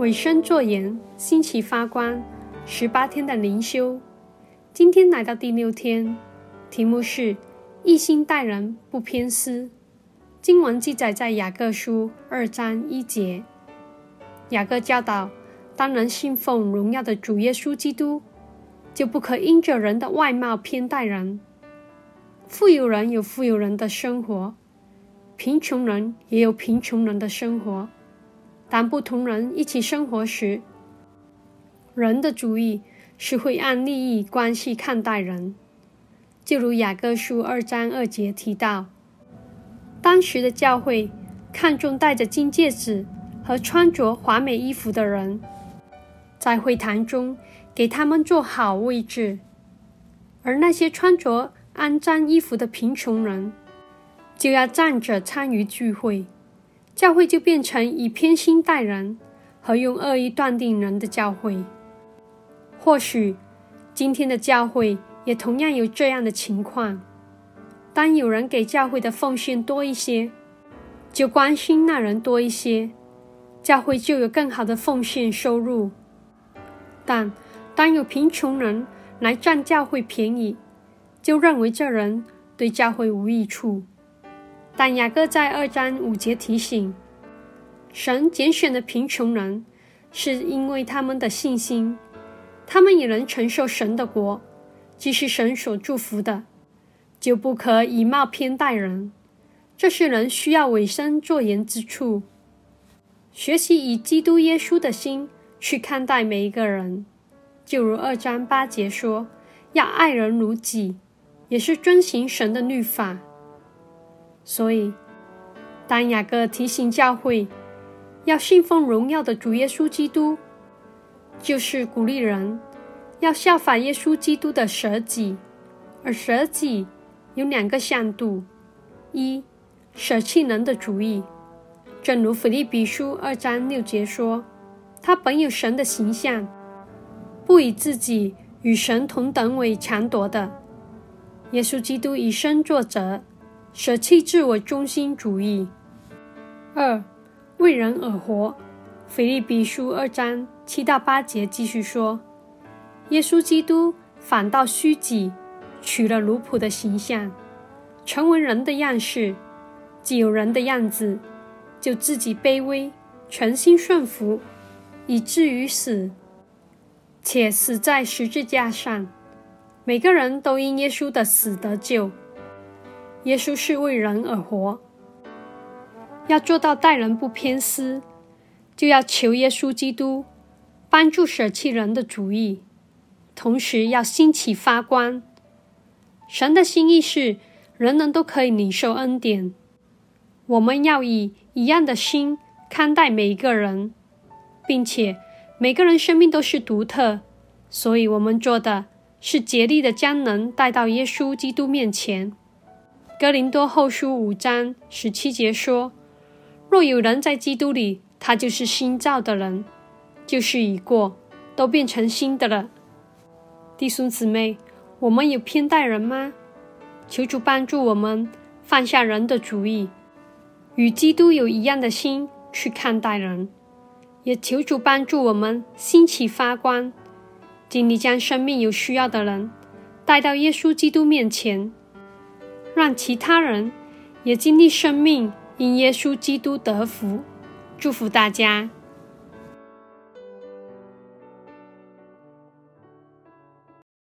委身作盐，兴起发光。十八天的灵修，今天来到第六天，题目是一心待人，不偏私。经文记载在雅各书二章一节。雅各教导，当人信奉荣耀的主耶稣基督，就不可因着人的外貌偏待人。富有人有富有人的生活，贫穷人也有贫穷人的生活。当不同人一起生活时，人的主意是会按利益关系看待人。就如雅各书二章二节提到，当时的教会看重戴着金戒指和穿着华美衣服的人，在会堂中给他们坐好位置，而那些穿着肮脏衣服的贫穷人，就要站着参与聚会。教会就变成以偏心待人和用恶意断定人的教会。或许今天的教会也同样有这样的情况。当有人给教会的奉献多一些，就关心那人多一些，教会就有更好的奉献收入。但当有贫穷人来占教会便宜，就认为这人对教会无益处。但雅各在二章五节提醒，神拣选的贫穷人，是因为他们的信心，他们也能承受神的国，即是神所祝福的，就不可以貌偏待人。这是人需要委身作盐之处，学习以基督耶稣的心去看待每一个人，就如二章八节说，要爱人如己，也是遵行神的律法。所以，当雅各提醒教会要信奉荣耀的主耶稣基督，就是鼓励人要效法耶稣基督的舍己。而舍己有两个向度：一、舍弃人的主义，正如腓立比书二章六节说：“他本有神的形象，不以自己与神同等为强夺的。耶稣基督以身作则。”舍弃自我中心主义。二、为人而活。腓立比书二章七到八节继续说：耶稣基督反倒虚己，取了奴仆的形象，成为人的样式。既有人的样子，就自己卑微，全心顺服，以至于死，且死在十字架上。每个人都因耶稣的死得救。耶稣是为人而活，要做到待人不偏私，就要求耶稣基督帮助舍弃人的主义，同时要兴起发光。神的心意是人人都可以领受恩典，我们要以一样的心看待每一个人，并且每个人生命都是独特，所以我们做的是竭力的将人带到耶稣基督面前。哥林多后书五章十七节说：“若有人在基督里，他就是新造的人，旧事已过，都变成新的了。”弟兄姊妹，我们有偏待人吗？求主帮助我们放下人的主意，与基督有一样的心去看待人，也求主帮助我们兴起发光，尽力将生命有需要的人带到耶稣基督面前。让其他人也经历生命因耶稣基督得福，祝福大家。